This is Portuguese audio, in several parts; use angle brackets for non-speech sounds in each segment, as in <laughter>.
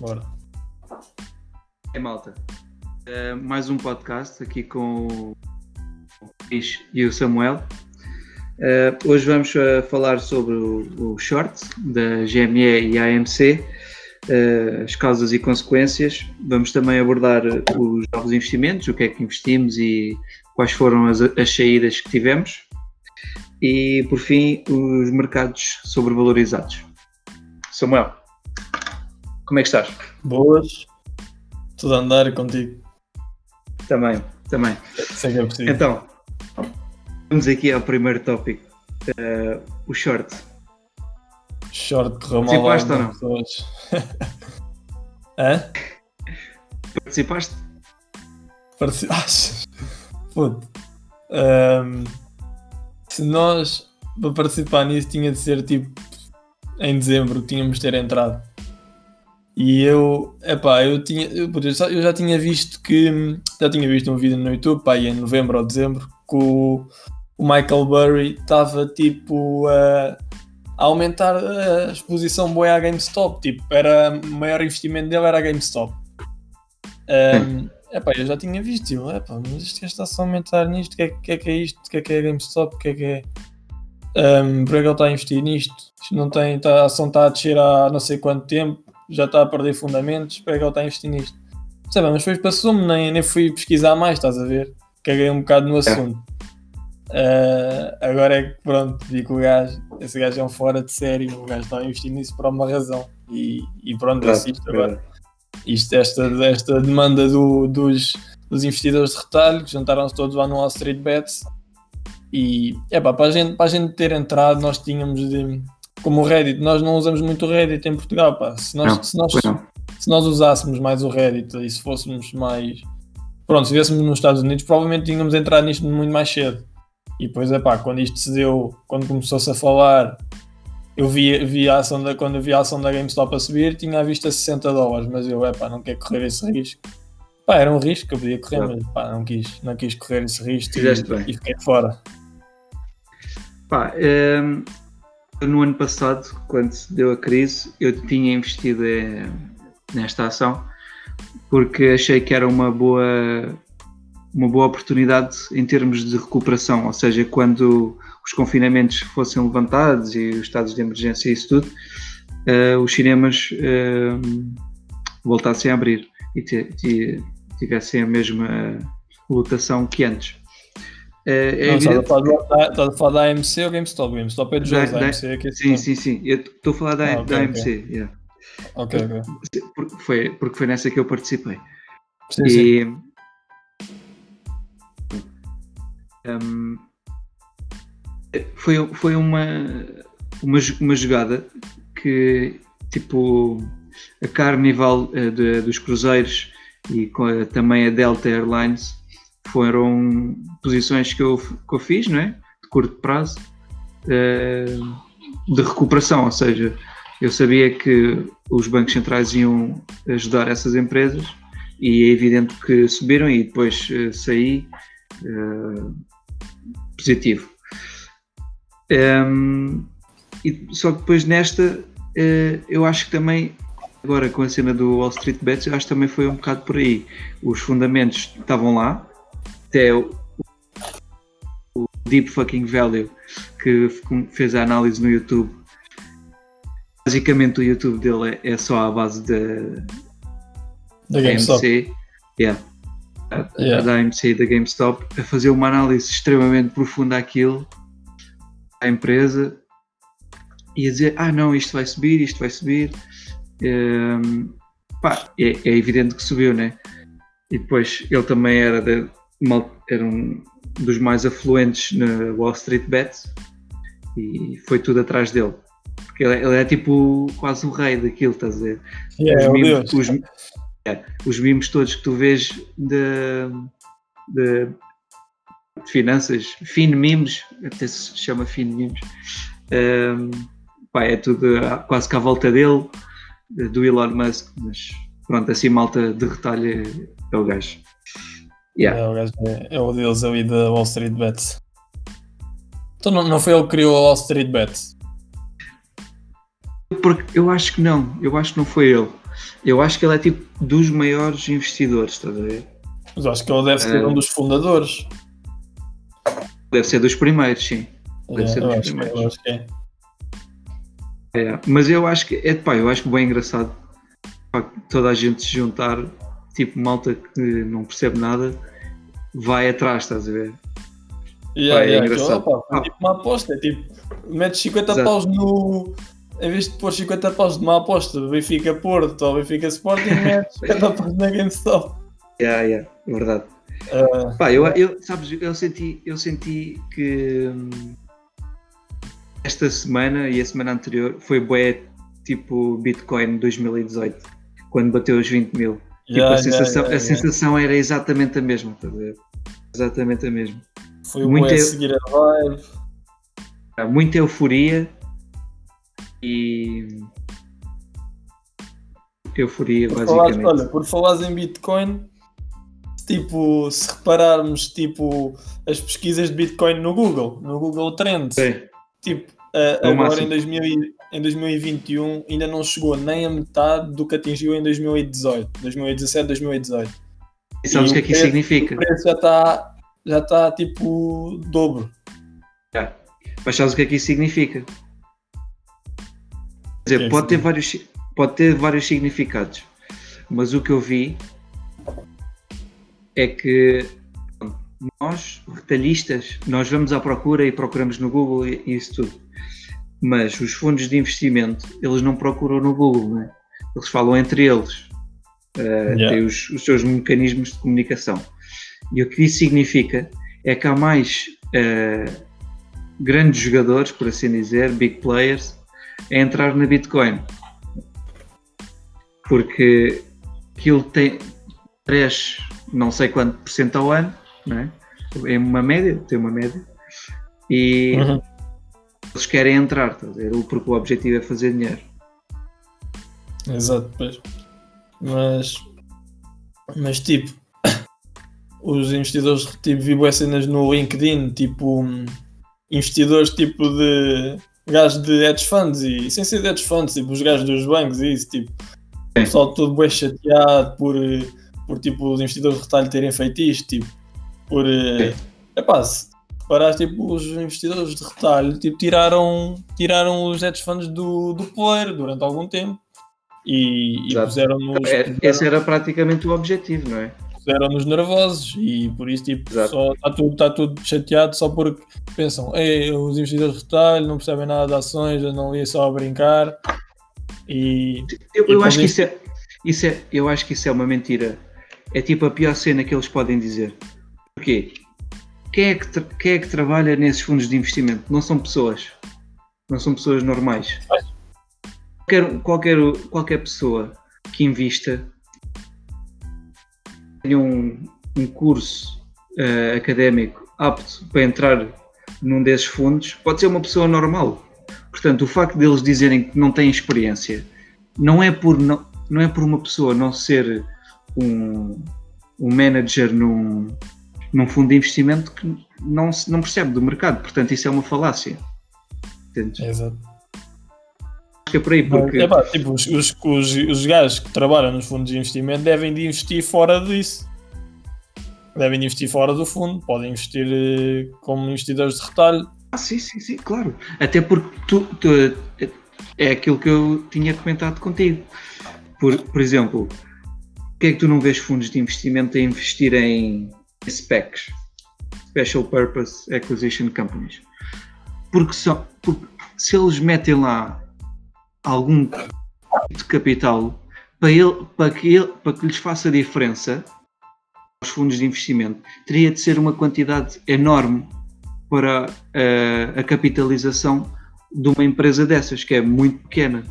Bora. É malta. Uh, mais um podcast aqui com o Luís e o Samuel. Uh, hoje vamos uh, falar sobre o, o short da GME e AMC, as causas e consequências. Vamos também abordar os novos investimentos, o que é que investimos e quais foram as, as saídas que tivemos. E por fim, os mercados sobrevalorizados. Samuel, como é que estás? Boas. Tudo a andar contigo. Também, também. Sei que é possível. Então, vamos aqui ao primeiro tópico. Uh, o short. Short correu mal Participaste ou não? pessoas. <laughs> Hã? Participaste? Participaste? <laughs> Puto. Ahm, se nós, para participar nisso, tinha de ser tipo em dezembro, tínhamos de ter entrado. E eu, epá, eu tinha, eu, eu já- tinha visto que, já tinha visto um vídeo no YouTube, pá, em novembro ou dezembro, que o, o Michael Burry estava tipo a, a aumentar a exposição boa à GameStop, tipo, era, o maior investimento dele era a GameStop. Um, epá, eu já tinha visto, eu, epá, mas isto está-se a aumentar nisto, o que, é, que é que é isto, o que é que é a GameStop, o que é que é... Um, por que é que ele está a investir nisto? Isto não tem, tá, a ação está a descer há não sei quanto tempo, já está a perder fundamentos, para que ele está a investir nisto? Sabe, mas depois passou-me, nem, nem fui pesquisar mais, estás a ver? Caguei um bocado no assunto. Ah, agora é que pronto, vi que o gajo, esse gajo é um fora de série, o gajo está a investir nisso por uma razão. E, e pronto, é isto agora. Isto, esta, esta demanda do- dos, dos investidores de retalho, que juntaram-se todos lá no Wall Street Bets. E é para a, gente, para a gente ter entrado, nós tínhamos de. Como o Reddit, nós não usamos muito o Reddit em Portugal. Pá. Se, nós, Não, se, nós, se nós usássemos mais o Reddit e se fôssemos mais. Pronto, se estivéssemos nos Estados Unidos, provavelmente tínhamos entrado nisto muito mais cedo. E depois, é pá, quando isto se deu, quando começou-se a falar, eu vi, vi a ação da, quando eu vi a ação da GameStop a subir, tinha a vista 60 dólares, mas eu, é pá, não quero correr esse risco. Pá, era um risco que eu podia correr, Claro. mas pá, não quis, não quis correr esse risco e, e fiquei fora. Pá, ehm, no ano passado, quando se deu a crise, eu tinha investido eh, nesta ação porque achei que era uma boa, uma boa oportunidade em termos de recuperação, ou seja, quando os confinamentos fossem levantados e os estados de emergência e isso tudo, eh, os cinemas ehm, voltassem a abrir e ti- tivessem a mesma lotação que antes. Eh, é não, estás a evidente- falar da- estás a falar da AMC ou GameStop? GameStop é de jogos, Da- da- AMC é que é Sim, sim, sim. Eu estou a falar da, Ah, ok, da. AMC, yeah. Ok, ok. porque, foi, porque foi nessa que eu participei. Sim, sim. e Hum, foi, foi uma, uma, uma jogada que tipo a Carnival eh, de- dos cruzeiros e a- também a Delta Airlines foram posições que eu, que eu fiz, não é? De curto prazo, eh, de recuperação, ou seja, eu sabia que os bancos centrais iam ajudar essas empresas e é evidente que subiram e depois eh, saí eh, positivo. Ehm, e só que depois nesta, eu acho que também, agora com a cena do Wall Street Bets, eu acho que também foi um bocado por aí. Os fundamentos estavam lá, até o, o Deep Fucking Value, que fez a análise no YouTube. Basicamente, o YouTube dele é, é só à base da Da. AMC, yeah, da AMC da GameStop, a fazer uma análise extremamente profunda àquilo, à empresa, e a dizer, ah não, isto vai subir, isto vai subir. Ehm, pá, é, é evidente que subiu, né? E depois ele também era, de, era um dos mais afluentes na Wall Street Bets e foi tudo atrás dele. Porque ele, é- ele é tipo quase o rei daquilo, estás a dizer? Yeah, os, é o mimos, os, é, os mimos todos que tu vês de, de, de finanças, fin mimos, até se chama fin mimos, ehm, pá, é tudo ah, quase que à volta dele, do Elon Musk, mas pronto, assim malta de retalho é, é o gajo. Yeah. É, o gajo é, é o Deus ali da Wall Street Bets. Então não, não foi ele que criou a Wall Street Bets? Porque eu acho que não, eu acho que não foi ele. Eu acho que ele é tipo dos maiores investidores, estás a ver? Mas acho que ele deve ser É. um dos fundadores. Deve ser dos primeiros, sim. Deve É, ser eu, dos acho que, primeiros. eu acho que é. É, mas eu acho que é pá, eu acho que bem engraçado pá, toda a gente se juntar, tipo malta que não percebe nada, vai atrás, estás a ver? Yeah, Pá, é yeah, engraçado. aquilo, opa, tipo uma aposta, é tipo, metes 50 Exato. paus no. Em vez de pôr 50 paus numa aposta, Benfica Porto ou Benfica Sporting, <laughs> metes 50 paus na GameStop. Yeah, yeah, é verdade. Ah, Pá, eu, eu, sabes, eu senti, eu senti que hum, esta semana e a semana anterior foi bué tipo Bitcoin 2018, quando bateu os 20 mil. Tipo, yeah, a sensação, yeah, yeah, a sensação era exatamente a mesma, estás a ver? Exatamente a mesma. Foi muito a eu- seguir a. Há muita euforia e euforia Por basicamente. olha, por falares em Bitcoin, tipo, se repararmos tipo, as pesquisas de Bitcoin no Google, no Google Trends, Sim, tipo, ah, No agora máximo. em, 2000 e- em 2021 ainda não chegou nem a metade do que atingiu em 2018, 2017, 2018. E sabes o que é que isso significa? O preço já está já está tipo dobro. Mas sabes o que é que isso significa? Quer dizer, que pode ter, vários, pode ter vários significados, mas o que eu vi é que nós, retalhistas, nós vamos à procura e procuramos no Google e isso tudo. Mas os fundos de investimento, eles não procuram no Google, não é? Eles falam entre eles. Uh, Yeah. Têm os, os seus mecanismos de comunicação. E o que isso significa é que há mais uh, grandes jogadores, por assim dizer, big players, a entrar na Bitcoin. Porque aquilo tem cresce não sei quanto por cento ao ano, não é? É uma média, tem uma média. E Uhum. Eles querem entrar, ver? porque o objetivo é fazer dinheiro. Exato, pois. Mas, mas tipo, os investidores, tipo, vi bué cenas no LinkedIn, tipo, investidores tipo de gajos de hedge funds e sem ser de hedge funds, tipo, os gajos dos bancos e isso, tipo, o pessoal todo bué chateado por, eh, por tipo, os investidores de retalho terem feito isto, tipo, por, é epá, se reparares, tipo, os investidores de retalho, tipo, tiraram, tiraram os hedge funds do, do player durante algum tempo e, e puseram-nos É, esse era praticamente o objetivo, não é? puseram-nos nervosos e por isso tipo, Exato. só está tudo, tá tudo chateado só porque pensam, Ei, os investidores de retalho não percebem nada de ações, andam ali só a brincar e Eu, E eu acho que podem- isso é, isso é, eu acho que isso é uma mentira. É tipo a pior cena que eles podem dizer. Porquê? Quem é que, quem é que trabalha nesses fundos de investimento? Não são pessoas. Não são pessoas normais. Qualquer, qualquer, qualquer pessoa que invista tenha um, um curso eh, académico apto para entrar num desses fundos, pode ser uma pessoa normal. Portanto, o facto deles dizerem que não têm experiência não é por, não, não é por uma pessoa não ser um, um manager num, num fundo de investimento que não, se- não percebe do mercado. Portanto, isso é uma falácia. Entendes? exato. Acho que é por aí, porque É pá, tipo, os, os, os, os gajos que trabalham nos fundos de investimento devem de investir fora disso. Devem de investir fora do fundo, podem investir eh, como investidores de retalho. Ah, sim, sim, sim, claro. Até porque tu, tu- é aquilo que eu tinha comentado contigo. Por, por exemplo, que é que tu não vês fundos de investimento a investir em SPACs? Special Purpose Acquisition Companies. Porque, só, porque se eles metem lá algum tipo de capital para, ele, para, que ele, para que lhes faça diferença aos fundos de investimento, teria de ser uma quantidade enorme para a, a capitalização de uma empresa dessas, que é muito pequena,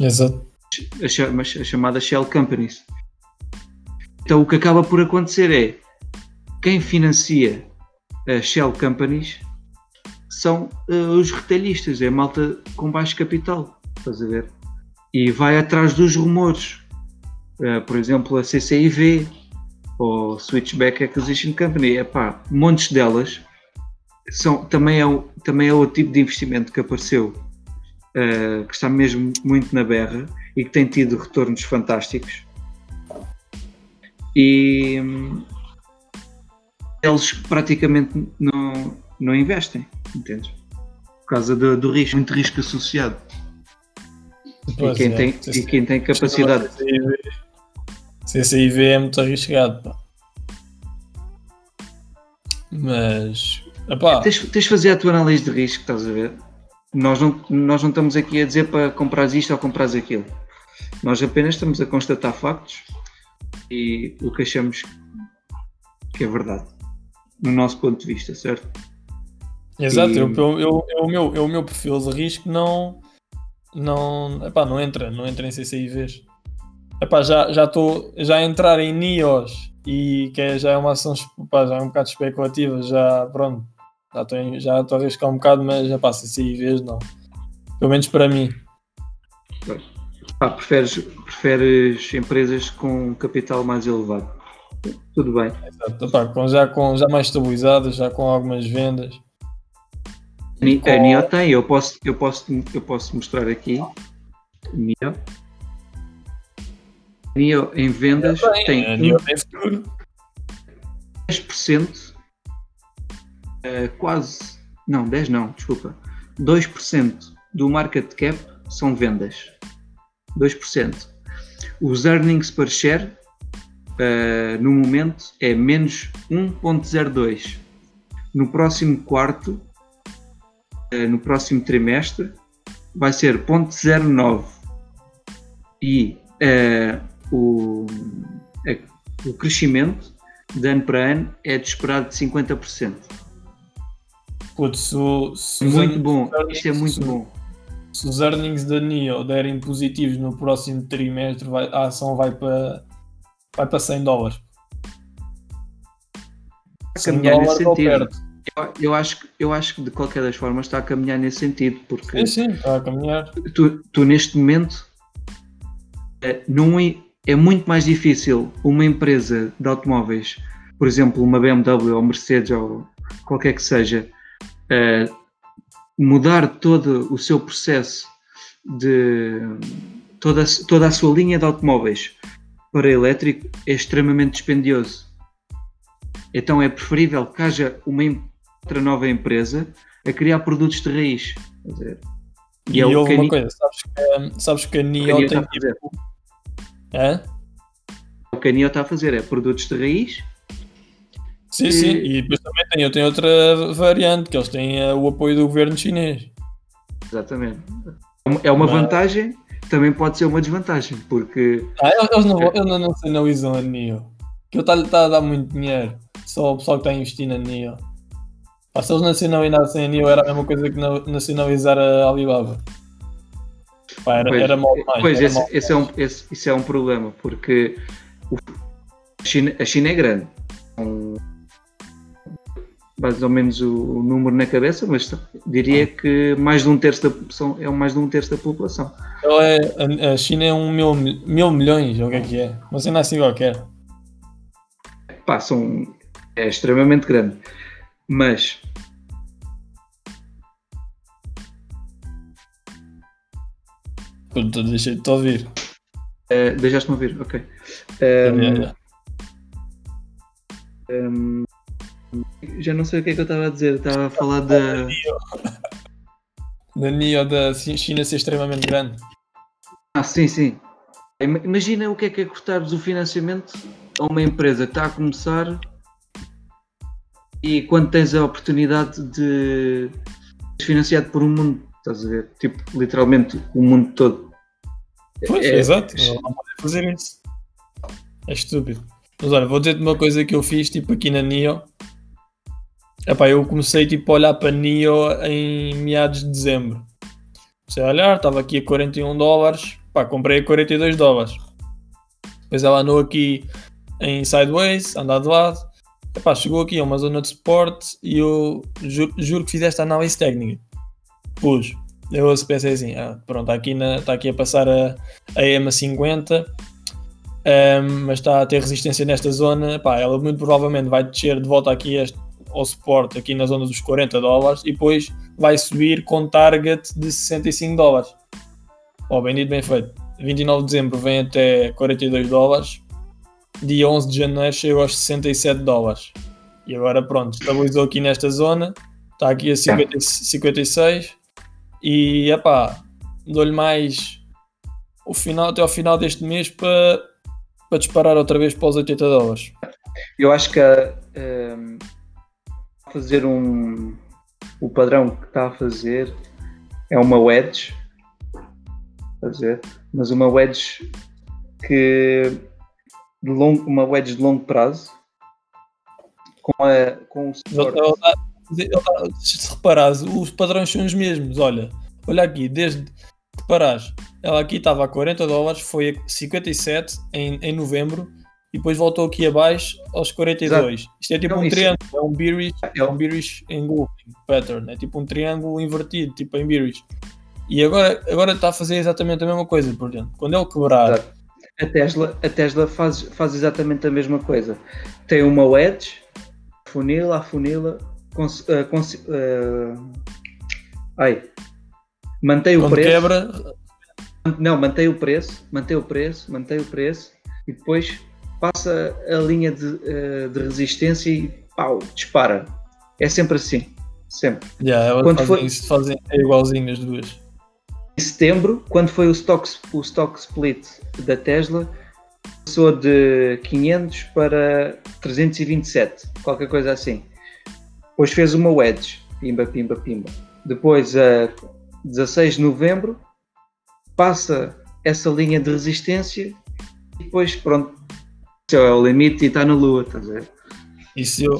Exato. a, chama- a chamada Shell Companies. Então o que acaba por acontecer é quem financia as Shell Companies são eh, os retalhistas, é a malta com baixo capital, estás a ver? E vai atrás dos rumores. Eh, por exemplo, a CCIV ou Switchback Acquisition Company, epá, montes delas são, também, é, o- também é outro tipo de investimento que apareceu, eh, que está mesmo muito na berra e que tem tido retornos fantásticos. E hum, eles praticamente não, não investem, entendes? Por causa do, do risco, muito risco associado. Pois e, quem é, tem, sim, e quem tem capacidade. CCIV é muito arriscado, pá. Mas, epá, Tens, tens de fazer a tua análise de risco, estás a ver? Nós não, nós não estamos aqui a dizer para comprar isto ou comprar aquilo. Nós apenas estamos a constatar factos e o que achamos que é verdade, no nosso ponto de vista, certo? exato, e- eu, eu, eu, eu- o meu, eu, o meu perfil de risco não, não, epá, não entra, não entra em CCIVs. Epá, já já estou já a entrar em NIOS e que é- já é uma ação epá, já é um bocado especulativa, já pronto, já estou já estou a arriscar um bocado, mas já passa CCIVs não. Pelo menos para mim. Pá, preferes, preferes empresas com capital mais elevado. Tudo bem. Exato, com, já, com, já mais estabilizadas, já com algumas vendas. Ni- Com- A NIO tem, eu posso, eu posso, eu posso mostrar aqui. NIO. NIO em vendas tem a um NIO tem futuro. 10%, eh, quase, não, 10 não, desculpa, 2% do market cap são vendas. 2%. Os earnings per share, eh, no momento, é menos 1.02. No próximo quarto, eh, no próximo trimestre, vai ser 0.09. E eh, o, eh, o crescimento de ano para ano é de esperado de 50%. Putz, se, o- se os Muito bom, earnings- isto é muito se- bom. Se os earnings da NIO derem positivos no próximo trimestre, vai- a ação vai para vai para 100 dólares. a 100 caminhar nesse dólares ou sentido. Eu, eu acho, que- eu acho que de qualquer das formas está a caminhar nesse sentido, porque Sim, sim, está a caminhar. tu, tu neste momento eh, não é, é muito mais difícil uma empresa de automóveis, por exemplo, uma BMW ou Mercedes ou qualquer que seja, eh, mudar todo o seu processo de toda, toda a sua linha de automóveis para elétrico é extremamente dispendioso. Então é preferível que haja uma outra nova empresa a criar produtos de raiz. Quer dizer, E, é o houve uma coisa, sabes que, sabes que a NIO tem está a fazer. tipo. Hã? O que a NIO está a fazer é produtos de raiz. Sim, E- sim, e depois também tem, tem outra variante, que eles têm eh, o apoio do governo chinês. Exatamente. É uma Mas- vantagem, também pode ser uma desvantagem, porque Ah, eles não, eles não, não se analisam a NIO. Que ele está a dar muito dinheiro. Só o pessoal que está a investir na NIO. Pá, se eles nacionalizassem a NIO era a mesma coisa que na- nacionalizar a Alibaba. Pá, era, Pois, era mal demais. pois esse, mal esse é um, esse- isso é um problema, porque o- a, China, a China é grande. Um, mais ou menos o, o número na cabeça, mas diria que mais de um terço da população é mais de um terço da população. Ele é, a, China é um mil, mil milhões, ou o que é que é? Não é assim qualquer. Pá, são, é extremamente grande. Mas deixei de ouvir. eh, deixaste-me ouvir, ok. Um, É, é. um, já não sei o que é que eu estava a dizer, estava a falar da. <laughs> Da NIO da China ser extremamente grande. Ah, sim, sim. Ima- Imagina o que é que é cortares o financiamento a uma empresa que está a começar e quando tens a oportunidade de ser financiado por um mundo, estás a ver? Tipo, literalmente o mundo todo. Pois, É- exato. Ele não pode fazer isso. É estúpido. Mas olha, vou dizer-te uma coisa que eu fiz, tipo, aqui na NIO. Epá, eu comecei, tipo, a olhar para NIO em meados de dezembro. Comecei a olhar, estava aqui a 41 dólares. Pá, comprei a 42 dólares. Depois ela andou aqui em sideways, andar de lado. Epá, chegou aqui a uma zona de suporte e eu juro, juro que fiz esta análise técnica. Pus. Eu pensei assim, ah, pronto, está aqui, na- está aqui a passar a, a EMA 50, ehm, mas está a ter resistência nesta zona. Pá, ela muito provavelmente vai descer de volta aqui a este- ao suporte, aqui na zona dos 40 dólares, e depois vai subir com target de 65 dólares. Ó, bem dito, bem feito. 29 de dezembro vem até 42 dólares, dia 11 de janeiro chega aos 67 dólares. E agora pronto, estabilizou aqui nesta zona, está aqui a 50, 56 e epá, dou-lhe mais o final, até ao final deste mês para, para disparar outra vez para os 80 dólares. Eu acho que um, fazer um o padrão que está a fazer é uma wedge fazer, mas uma wedge que de longo, uma wedge de longo prazo com, a, com o suporte. Se reparares, os padrões são os mesmos. Olha, olha aqui, desde que reparares, ela aqui estava a 40 dólares, foi a 57 em, em novembro e depois voltou aqui abaixo aos 42. Exato. Isto é tipo um triângulo, é um bearish, é um bearish engulfing pattern, é tipo um triângulo invertido, tipo em bearish. E agora, agora está a fazer exatamente a mesma coisa, por dentro. Quando ele quebrar. Exato. A Tesla, a Tesla faz, faz exatamente a mesma coisa. Tem uma wedge, funila, afunila, cons, uh, cons, uh, ai, mantém o Quando preço. Quebra... Não, mantém o preço, mantém o preço, mantém o preço e depois passa a linha de, uh, de resistência e pau, dispara. É sempre assim. Sempre. Yeah, Quando fazem, foi... isso, fazem é igualzinho as duas em setembro, quando foi o stock, o stock split da Tesla, passou de 500 para 327, qualquer coisa assim. Depois fez uma wedge, pimba, pimba, pimba. Depois, a 16 de novembro, passa essa linha de resistência e depois, pronto, é o limite e está na lua, estás a ver? Isso eu,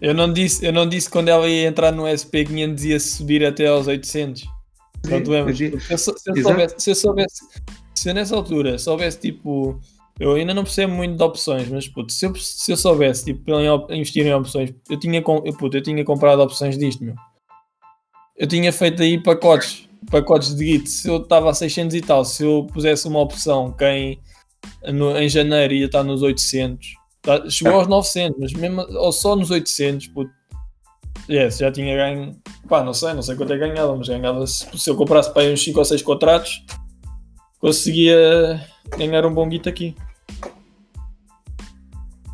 eu, não disse, eu não disse quando ela ia entrar no SP500 ia subir até aos 800. Pronto, lembras? Se, eu, se, eu soubesse, se eu soubesse, se eu nessa altura soubesse tipo. Eu ainda não percebo muito de opções, mas puto, se, eu, se eu soubesse tipo, em investir em opções, eu tinha, eu, puto, eu tinha comprado opções disto, meu. Eu tinha feito aí pacotes, pacotes de Git. Se eu estava a 600 e tal, se eu pusesse uma opção que em, no, em janeiro ia estar nos 800, tá, chegou aos 900, mas mesmo ou só nos 800, puto, yes, já tinha ganho Pá, não sei, não sei quanto é ganhava, mas ganhava se, se eu comprasse para aí uns 5 ou 6 contratos, conseguia ganhar um bom guito aqui.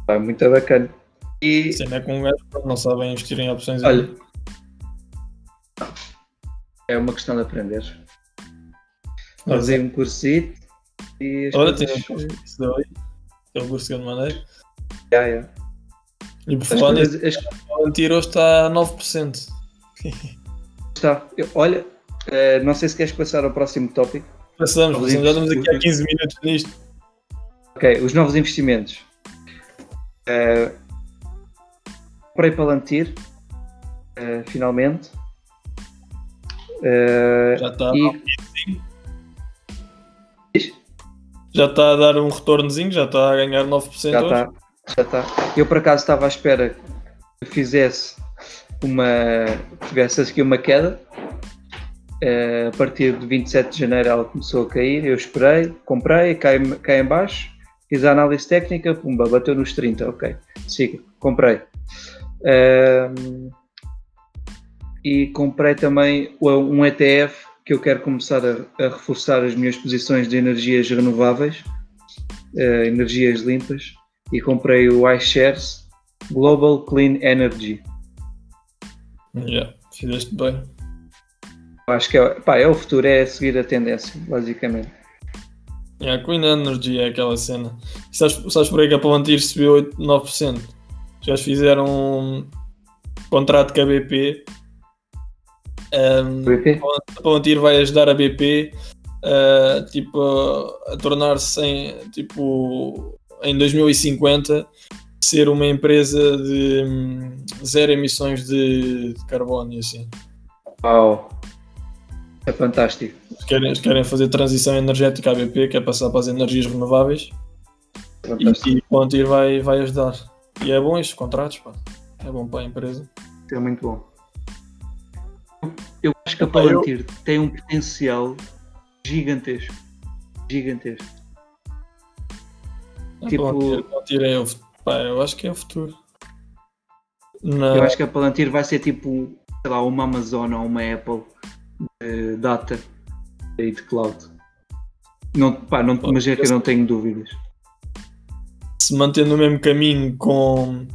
Pá, muito bacana. E... Sim, é com um gajo não sabem investir em opções. Olha, é uma questão de aprender. Fazer um cursito e. Olha, tem um curso daí. É o me mandei. Yeah, yeah. E por falar nisso, o Antiro está a 9%. Está. Eu, olha, uh, não sei se queres passar ao próximo tópico. Passamos, já estamos aqui há 15 minutos nisto. Ok, os novos investimentos. Uh, comprei Palantir, uh, finalmente. Uh, já está e... Já está a dar um retornozinho, já está a ganhar 9% já hoje. Está, já está. Eu por acaso estava à espera que fizesse uma tivesse aqui uma queda. Uh, a partir de 27 de janeiro ela começou a cair, eu esperei, comprei, cai, cai em baixo, fiz a análise técnica, pumba, bateu nos 30, ok, siga, comprei. Uh, e comprei também um ETF que eu quero começar a, a reforçar as minhas posições de energias renováveis, uh, energias limpas, e comprei o iShares Global Clean Energy. Yeah, fizeste bem. Acho que é, pá, é o futuro, é seguir a tendência, basicamente. Yeah, Clean Energy é aquela cena. E sabes, sabes por aí que a Palantir subiu 8, 9%? Já fizeram um contrato com a BP. Um, BP? A Palantir vai ajudar a BP uh, tipo, a, a tornar-se em, tipo, em 2050 ser uma empresa de hum, zero emissões de, de carbono e assim. Uau! É fantástico. Querem, querem fazer transição energética à BP, que é passar para as energias renováveis. Fantástico. E, e Pontir vai, vai ajudar. E é bom estes contratos, pá. É bom para a empresa. É muito bom. Acho que a Palantir eu... tem um potencial gigantesco. Gigantesco. A tipo... Palantir é o Pá, eu acho que é o futuro. Não. Eu acho que a Palantir vai ser tipo, sei lá, uma Amazon ou uma Apple de data e de cloud. Não, pá, não, mas é que eu não tenho dúvidas. Se manter no mesmo caminho com,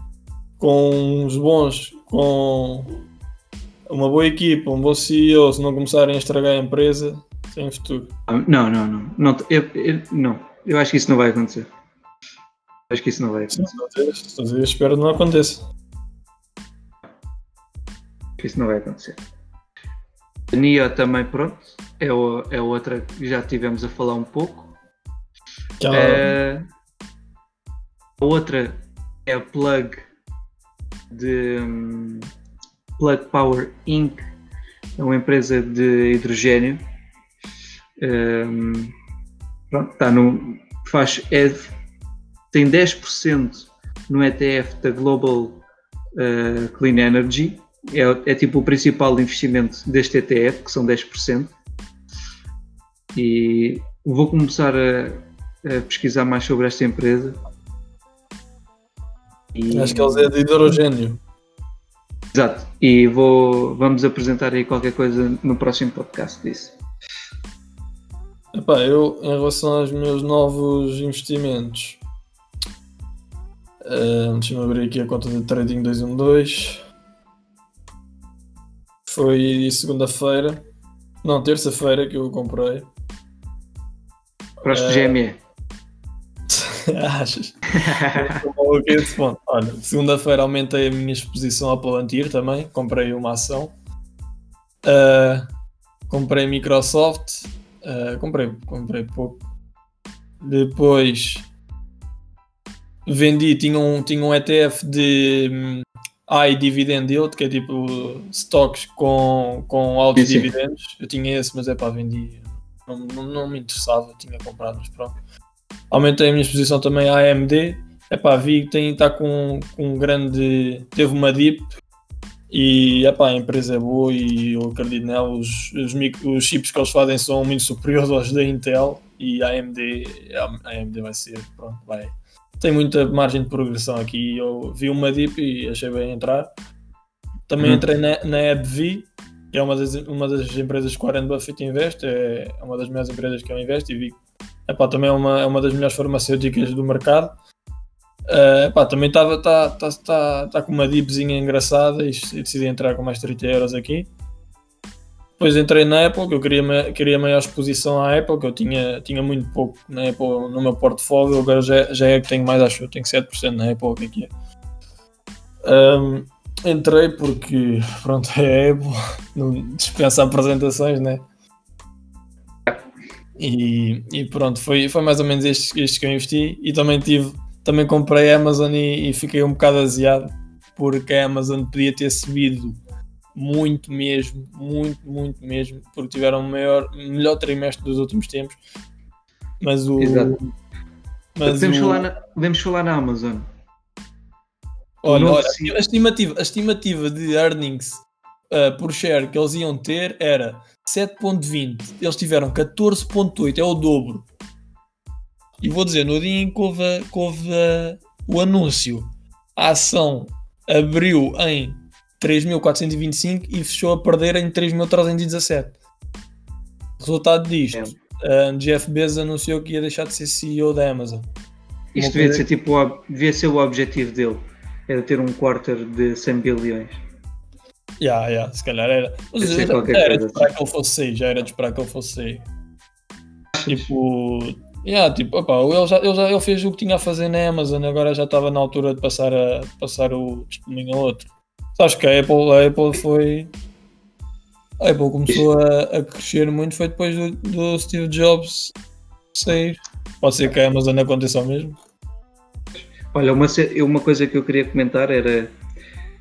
com uns bons, com uma boa equipa, um bom CEO, se não começarem a estragar a empresa, tem futuro. Ah, Não, não, não. Não, eu, eu- não. eu acho que isso não vai acontecer. Acho que isso não vai acontecer. Sim, talvez, espero que não aconteça. Isso não vai acontecer. A NIO também, pronto, é, o- é outra que já tivemos a falar um pouco. Há- Eh, a outra é a Plug de hum, Plug Power Inc. É uma empresa de hidrogênio. Hum, pronto, está no, faz, é, tem 10% no ETF da Global eh, Clean Energy. É, é tipo o principal investimento deste ETF, que são 10%. E vou começar a, a pesquisar mais sobre esta empresa. E- Acho que eles é de hidrogênio. Exato. E vou, vamos apresentar aí qualquer coisa no próximo podcast disso. Epá, eu, em relação aos meus novos investimentos, eh, deixa-me abrir aqui a conta de Trading 212. Foi segunda-feira, não, terça-feira que eu comprei. Gosto Eh, de GME. <laughs> Achas? Olha, segunda-feira aumentei a minha exposição ao Palantir também, comprei uma ação. Ah, comprei Microsoft, ah, comprei, comprei pouco. Depois vendi, tinha um, tinha um ETF de hum, high dividend yield, que é tipo stocks com, com altos Sim, sim. dividendos. Eu tinha esse, mas é pá, vendi. Não, não, não me interessava, tinha comprado, mas pronto. Aumentei a minha exposição também à AMD. Epá, vi que tem, está com, com um grande. Teve uma dip e epá, a empresa é boa e eu acredito nela. Os, os, micro- os chips que eles fazem são muito superiores <laughs> aos da Intel e a AMD, a AMD vai ser. Pronto, vai. Tem muita margem de progressão aqui. Eu vi uma dip e achei bem entrar. Também Uhum. entrei na, na que é uma das, uma das empresas que o Warren Buffett investe, é uma das melhores empresas que eu investo e vi Epá, também é uma, é uma das melhores farmacêuticas do mercado. Eh, epá, também estava tá, tá, tá, tá com uma dipzinha engraçada e, e decidi entrar com mais 30 euros aqui. Depois entrei na Apple, que eu queria, queria maior exposição à Apple, que eu tinha, tinha muito pouco na Apple no meu portfólio, agora já, já é que tenho mais, acho que eu tenho 7% na Apple, o que é que é. Ahm, entrei porque, pronto, <laughs> é a Apple, não dispensa apresentações, né? E, e pronto, foi, foi mais ou menos estes, estes que eu investi. E também tive, também comprei a Amazon e, e fiquei um bocado aziado porque a Amazon podia ter subido muito mesmo, muito, muito mesmo, porque tiveram o maior, melhor trimestre dos últimos tempos. Mas o. Exato. Mas Podemos, o- falar na, podemos falar na Amazon. Olha, olha, a, estimativa, a estimativa de earnings uh, por share que eles iam ter era 7.20. Eles tiveram 14.8, é o dobro. E vou dizer, no dia em que houve, que houve o anúncio, a ação abriu em 3.425 e fechou a perder em 3.317. Resultado disto, uh, Jeff Bezos anunciou que ia deixar de ser CEO da Amazon. Isto devia ser, tipo, devia ser o objetivo dele. Era ter um quarter de 100 bilhões. Ya, ya, se calhar era. Mas já, já era de coisa esperar que ele fosse já era de esperar que ele fosse. Tipo, yeah, tipo opa, ele, já, ele, já, ele fez o que tinha a fazer na Amazon, agora já estava na altura de passar, a, passar o testemunho a outro. Sabes que a Apple, a Apple foi. A Apple começou a, a crescer muito, foi depois do, do Steve Jobs sair. Pode ser que a Amazon aconteça o mesmo. Olha, uma, uma coisa que eu queria comentar era.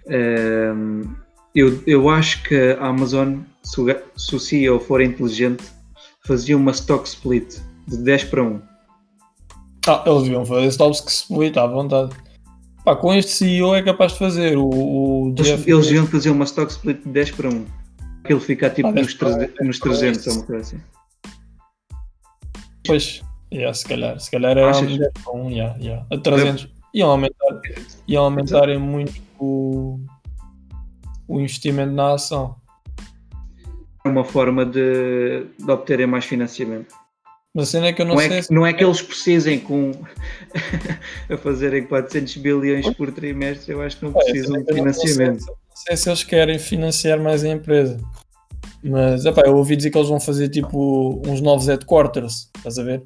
ehm, eu, eu acho que a Amazon, se o, ga- se o CEO for inteligente, fazia uma stock split de 10 para 1. Ah, eles deviam fazer stops que split à vontade. Pá, com este CEO é capaz de fazer. O, o Eles, eles deviam fazer uma stock split de 10 para 1. Para ele ficar tipo Ah, 10 nos, para 1, 300, nos 300 ou uma coisa assim. Pois, yeah, se calhar, se calhar era Achas? um, yeah, yeah. a 300. Iam aumentar, iam aumentarem muito o, o investimento na ação. É uma forma de, de obterem mais financiamento. Mas a cena é que eu não, Não sei é, se que, não é que eles precisem com <laughs> a fazerem 400 bilhões por trimestre, eu acho que não a precisam é de eu não- sei- financiamento. Não sei se eles querem financiar mais a empresa. Mas epá, eu ouvi dizer que eles vão fazer tipo uns novos headquarters, estás a ver?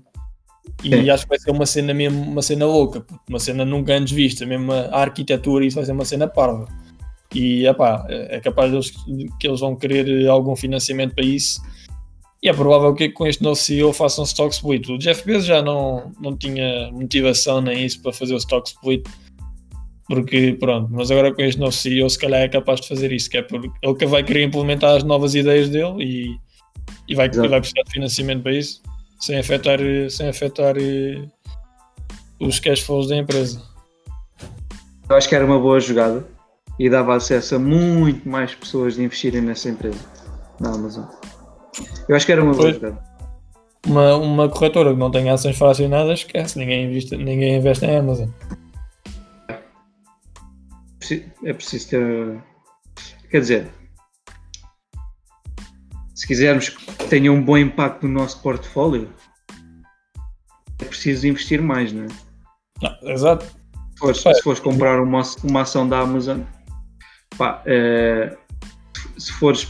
E Sim. acho que vai ser uma cena mesmo, uma cena louca, uma cena nunca antes vista, mesmo a arquitetura, isso vai ser uma cena parva. E epá, é é capaz deles, que eles vão querer algum financiamento para isso. E é provável que com este novo CEO façam stock split. O Jeff Bezos já não, não tinha motivação nem isso para fazer o stock split. Porque pronto, mas agora com este novo CEO se calhar é capaz de fazer isso, que é porque ele que vai querer implementar as novas ideias dele e, e, vai, Exato. vai precisar de financiamento para isso, sem afetar, eh, sem afetar eh, os cash flows da empresa. Eu acho que era uma boa jogada e dava acesso a muito mais pessoas de investirem nessa empresa, na Amazon. Eu acho que era uma boa jogada. Uma, uma corretora que não tem ações fracionadas, esquece, ninguém investe, ninguém investe em Amazon. Preci- É preciso ter. Quer dizer, se quisermos que tenha um bom impacto no nosso portfólio, é preciso investir mais, não é? Não, exato. Se fores, É. se fores comprar uma, uma ação da Amazon, pá, eh, se fores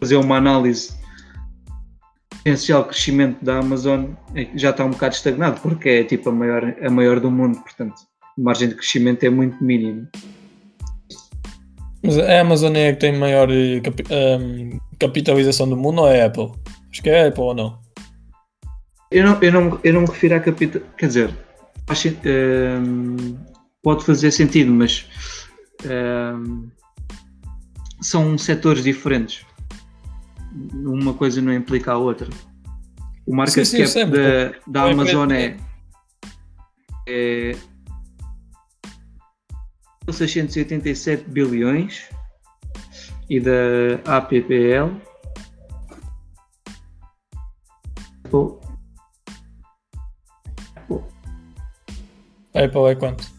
fazer uma análise potencial crescimento da Amazon, eh, já está um bocado estagnado, porque é tipo a maior, a maior do mundo, portanto, a margem de crescimento é muito mínima. Mas a Amazon é a que tem maior eh, capi- ehm, capitalização do mundo ou é a Apple? Acho que é a Apple ou não? Eu não, eu não, eu não me refiro à capital. Quer dizer, faz sen- ehm, pode fazer sentido, mas ehm, são setores diferentes. Uma coisa não implica a outra. O market Sim, sim, cap sei, mas da, da é Amazon que- é, é 687 bilhões e da APPL Apple Apple é quanto?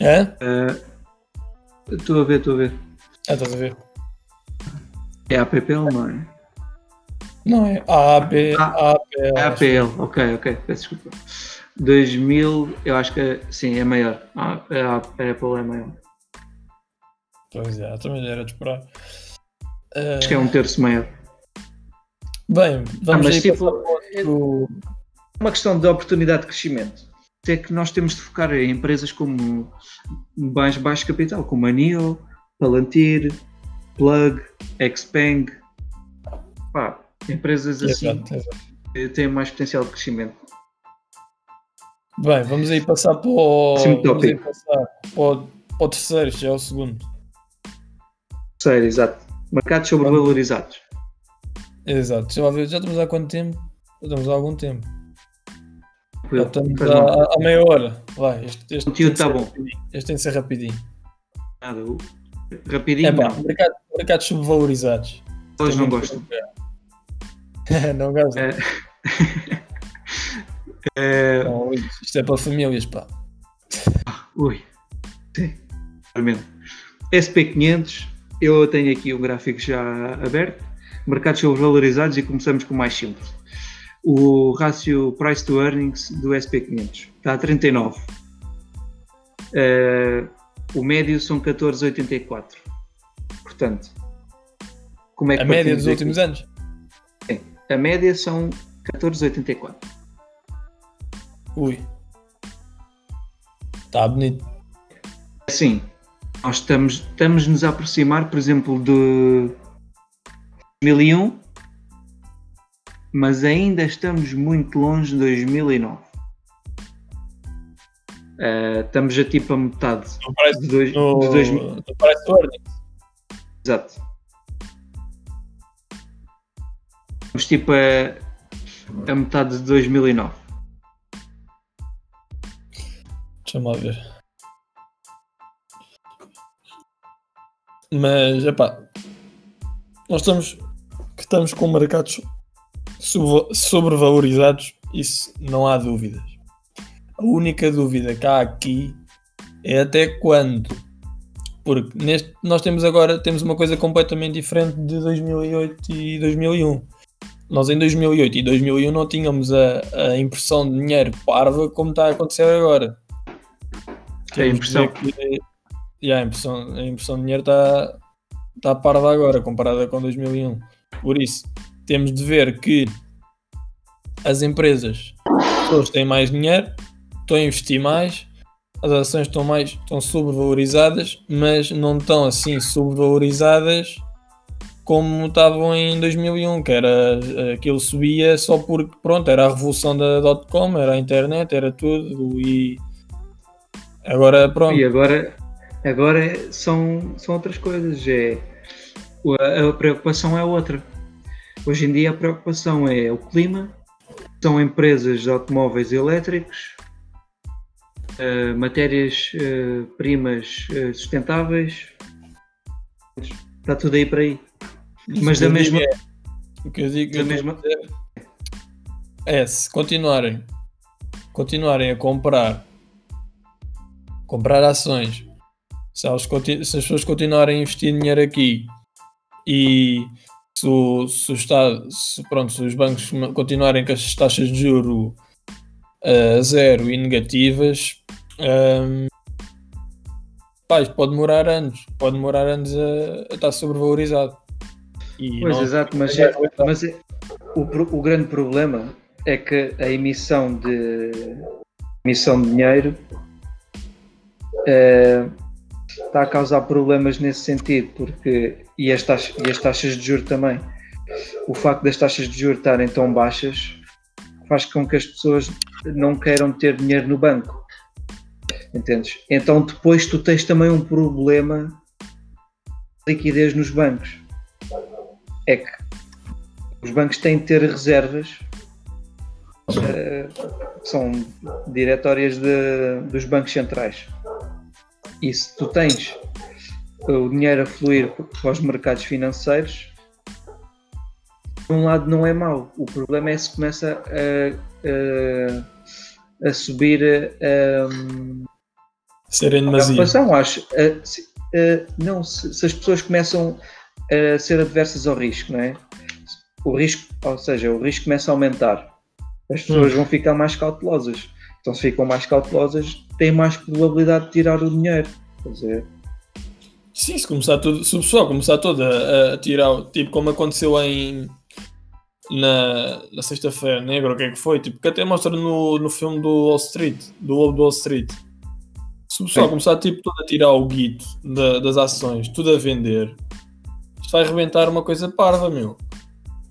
É? Eh, Estou a ver, estou a ver. Ah, estás a ver? É a APPL, não é? Não é A, B, Ah, A, P, É APL, ok, ok, peço desculpa. 2000, eu acho que sim, é maior. A, Apple é maior. Pois é, também era de esperar. Acho que é um terço maior. Bem, vamos mas aí tipo, É uma questão de oportunidade de crescimento. É que nós temos de focar em empresas como mais baixo capital, como a NIO, Palantir, Plug, Xpeng. Pá, empresas assim Exato, têm mais potencial de crescimento. Bem, vamos aí passar para o, vamos aí passar para o, para o terceiro, já é o segundo. Sério, exato. Mercados sobrevalorizados. Exato, já, já estamos há quanto tempo? Já estamos há algum tempo. Eu. estamos há meia hora. Vai, este, este O conteúdo tem de ser tá bom. rapidinho. Este tem de ser rapidinho. Nada, Rapidinho, É pá, mercado, mercados subvalorizados. Eles não que- <laughs> não gostam. É. <laughs> É, Não, isto é para famílias, pá. Ui. Sim. Realmente. SP500, eu tenho aqui o gráfico já aberto. Mercados sobrevalorizados e começamos com o mais simples. O rácio price to earnings do SP500 está a 39. Eh, o médio são 14,84. Portanto, como é que A média dos últimos anos. A média são 14,84. Ui. Está bonito. Assim, nós estamos, estamos nos a aproximar, por exemplo, de 2001, mas ainda estamos muito longe de 2009. Eh, estamos a tipo a metade No price, de, dois, no, de 2000. no price to earnings. Exato. Estamos tipo a, a metade de 2009. Deixa-me lá ver. Mas, epá, nós estamos, que estamos com mercados sobrevalorizados, isso não há dúvidas. A única dúvida que há aqui é até quando. Porque neste, nós temos agora temos uma coisa completamente diferente de 2008 e 2001. Nós em 2008 e 2001 não tínhamos a, a impressão de dinheiro parva como está a acontecer agora. É a impressão. Que, yeah, a impressão. A impressão de dinheiro está, está parva agora comparada com 2001. Por isso, temos de ver que as empresas, pessoas têm mais dinheiro, estão a investir mais, as ações estão mais estão sobrevalorizadas, mas não estão assim sobrevalorizadas como estavam em 2001, que era aquilo subia só porque pronto, era a revolução da dot-com, era a internet, era tudo e agora pronto. E agora, agora são, são outras coisas, é a preocupação é outra. Hoje em dia a preocupação é o clima, são empresas de automóveis elétricos, uh, matérias-primas uh, uh, sustentáveis, está tudo aí para aí. Isso Mas da mesma. É, o que eu digo da eu mesma... é se continuarem, continuarem a comprar, comprar ações, se, elas, se as pessoas continuarem a investir dinheiro aqui e se o, se o Estado, se, pronto, se os bancos continuarem com as taxas de juro a zero e negativas, um, pá, isto pode demorar anos, pode demorar anos a, a estar sobrevalorizado. E pois, exato, mas, é, mas é, o, o grande problema é que a emissão de emissão de dinheiro é, está a causar problemas nesse sentido, porque e as, taxas, e as taxas de juros também. O facto das taxas de juros estarem tão baixas faz com que as pessoas não queiram ter dinheiro no banco. Entendes? Então depois tu tens também um problema de liquidez nos bancos é que os bancos têm de ter reservas uh, são diretórias de, dos bancos centrais. E se tu tens o dinheiro a fluir para os mercados financeiros, de um lado não é mau. O problema é se começa a, a, a subir a, Serem a preocupação, acho. Se, não, se, se, as pessoas começam a ser adversas ao risco, não é? O risco, ou seja, o risco começa a aumentar. As pessoas hum. vão ficar mais cautelosas. Então, se ficam mais cautelosas, têm mais probabilidade de tirar o dinheiro. Quer dizer, Sim, se começar tudo, se o pessoal começar todo a, a tirar, tipo como aconteceu em na, na sexta-feira negra, o que é que foi? Tipo, que até mostra no, no filme do Wall Street, do Lobo do Wall Street. Se o pessoal Sim. começar tipo, todo a tirar o guito da, das ações, tudo a vender, isto vai rebentar uma coisa parva, meu.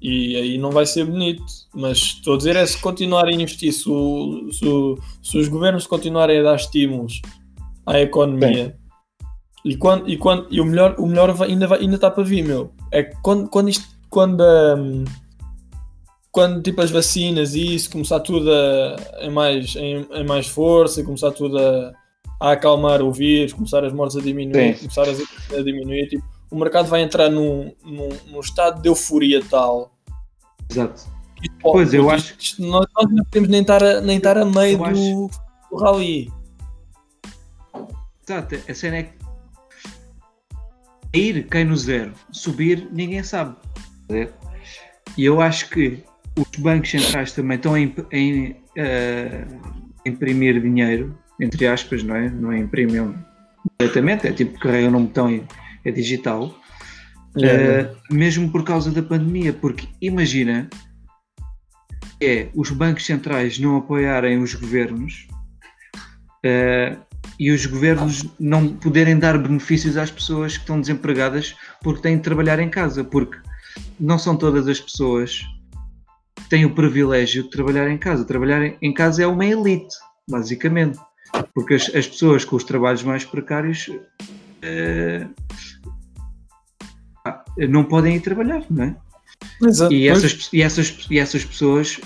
E aí não vai ser bonito. Mas estou a dizer é se continuarem a investir, se, o, se, o, se os governos continuarem a dar estímulos à economia. E, quando, e, quando, e o melhor, o melhor vai, ainda, vai, ainda está para vir, meu. É que quando, quando isto. Quando, um, quando tipo as vacinas e isso começar tudo a, em, mais, em, em mais força e começar tudo a, a acalmar o vírus, começar as mortes a diminuir, Sim. começar as a diminuir, tipo, o mercado vai entrar num, num, num estado de euforia tal. Exato. Isto, pois, eu acho. Isto, nós, nós, não podemos nem estar a, nem estar a meio do, acho... do rally. Exato, a cena é que ir cai no zero, subir ninguém sabe. E eu acho que os bancos centrais também estão a, em, uh, imprimir dinheiro, entre aspas, não é? Não é imprimir diretamente, é tipo carregam num botão e é digital, uh, mesmo por causa da pandemia, porque imagina é os bancos centrais não apoiarem os governos uh, e os governos não poderem dar benefícios às pessoas que estão desempregadas porque têm de trabalhar em casa, porque não são todas as pessoas que têm o privilégio de trabalhar em casa. Trabalhar em casa é uma elite, basicamente, porque as, as pessoas com os trabalhos mais precários uh, não podem ir trabalhar, não é? Exato. E, essas, e, essas, e essas pessoas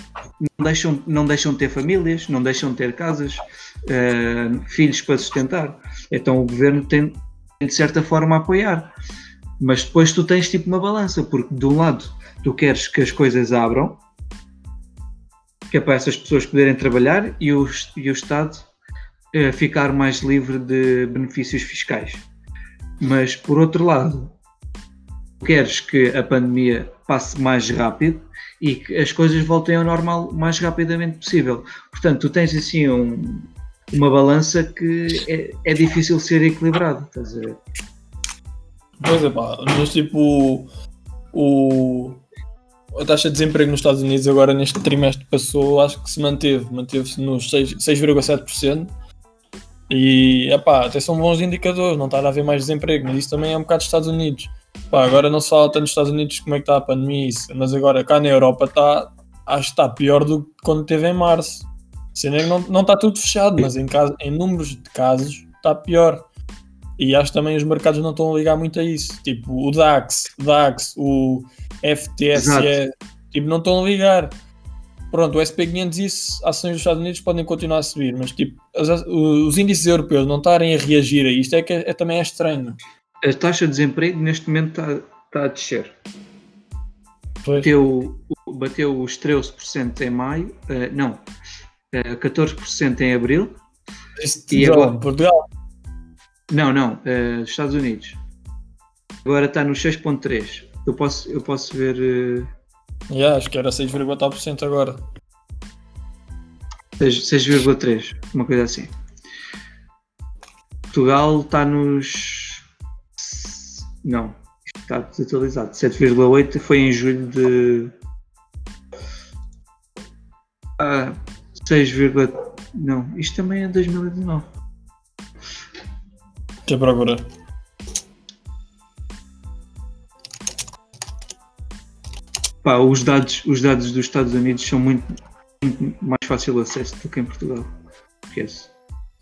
não deixam, não deixam de ter famílias, não deixam de ter casas, uh, filhos para sustentar. Então o governo tem, tem, de certa forma a apoiar. Mas depois tu tens tipo uma balança, porque de um lado tu queres que as coisas abram, que é para essas pessoas poderem trabalhar e o, e o Estado uh, ficar mais livre de benefícios fiscais. Mas por outro lado, queres que a pandemia passe mais rápido e que as coisas voltem ao normal o mais rapidamente possível. Portanto, tu tens assim um, uma balança que é, é, difícil ser equilibrado, estás a ver? Pois é, pá, mas tipo, o, a taxa de desemprego nos Estados Unidos agora neste trimestre passou, acho que se manteve, manteve-se nos 6,7%. E epá, até são bons indicadores, não está a haver mais desemprego, mas isso também é um bocado dos Estados Unidos. Epá, agora não se fala tanto nos Estados Unidos como é que está a pandemia, isso, mas agora cá na Europa está, acho que está pior do que quando teve em março. Sendo que não, não está tudo fechado, mas em, caso, em números de casos está pior. E acho que também os mercados não estão a ligar muito a isso. Tipo, o DAX, o DAX, o FTSE, tipo, não estão a ligar. Pronto, o SP500 e isso, ações dos Estados Unidos podem continuar a subir, mas tipo, as, os índices europeus não estarem a reagir a isto é que é, é também é estranho. A taxa de desemprego neste momento está, está a descer. Bateu, bateu os 13% em maio, uh, não, uh, eh, 14% em abril. Este e agora, Portugal? Não, não, uh, Estados Unidos. Agora está no 6,3%. Eu posso, eu posso ver. Uh... Yeah, acho que era 6,9% agora. 6,3%, uma coisa assim. Portugal está nos. Não, está desatualizado. 7,8% foi em julho de. Ah, 6, não, isto também é 2019. Que é procura? Pá, os dados, os dados dos Estados Unidos são muito, muito mais fácil acesso do que em Portugal. Esquece.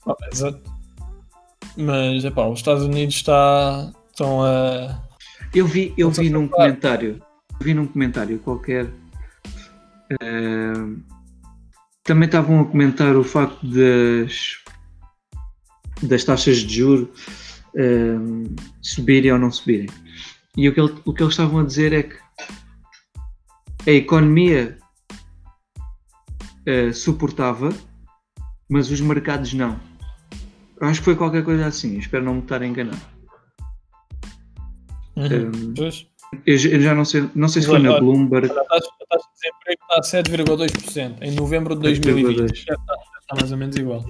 Ah, exato. Mas é pá, os Estados Unidos está, estão a. Eu vi, eu vi num comentário, vi num comentário qualquer. Uh, também estavam a comentar o facto das, das taxas de juros uh, subirem ou não subirem. E o que, ele, o que eles estavam a dizer é que a economia uh, suportava, mas os mercados não. Eu acho que foi qualquer coisa assim, espero não me estar a enganar. Uhum. Um, eu, eu, já não sei, não sei se foi na Bloomberg. A taxa, a taxa de desemprego está a 7,2% em novembro de 2020. Está, está mais ou menos igual.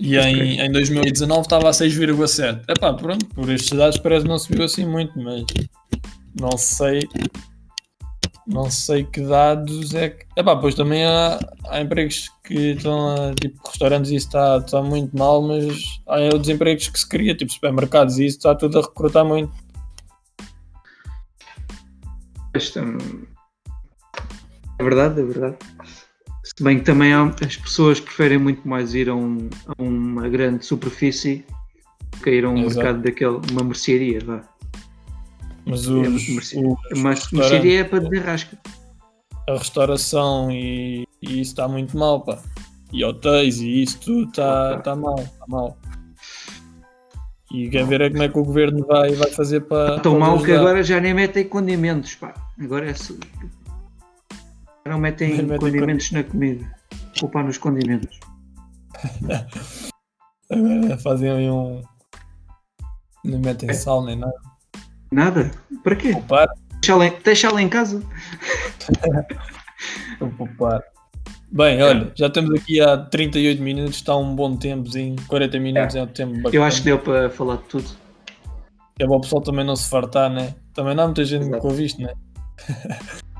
E em, em 2019 estava a 6,7. Epá, pronto, por estes dados parece que não subiu assim muito, mas não sei. Não sei que dados é que. Epá, pois também há, há empregos que estão a. Tipo, restaurantes e isso está, está muito mal, mas há outros empregos que se cria, tipo supermercados e isso está tudo a recrutar muito. É verdade, é verdade. Se bem que também há, as pessoas preferem muito mais ir a, um, a uma grande superfície que ir a um Exato. mercado daquele, uma mercearia, vá. Mas os, é, mas mercearia é para derrasca. A restauração e, e, isso está muito mal, pá. E hotéis e isso tudo está tá mal, está mal. E quer ver é como é que o governo vai, vai fazer para. Tão mal que agora já nem metem condimentos, pá. Agora é. Não metem metem condimentos na comida. Culpar nos condimentos. <laughs> Fazem aí um. Não metem é. sal nem nada. Nada? Para quê? Poupar. Deixá-la em casa. <laughs> Vou poupar. Bem, olha, já estamos aqui há 38 minutos, está um bom tempozinho, 40 minutos é, é um tempo bacana. Eu acho que deu para falar de tudo. É bom o pessoal também não se fartar, né? Também não há muita gente Exato. que ouve isto, né? <laughs>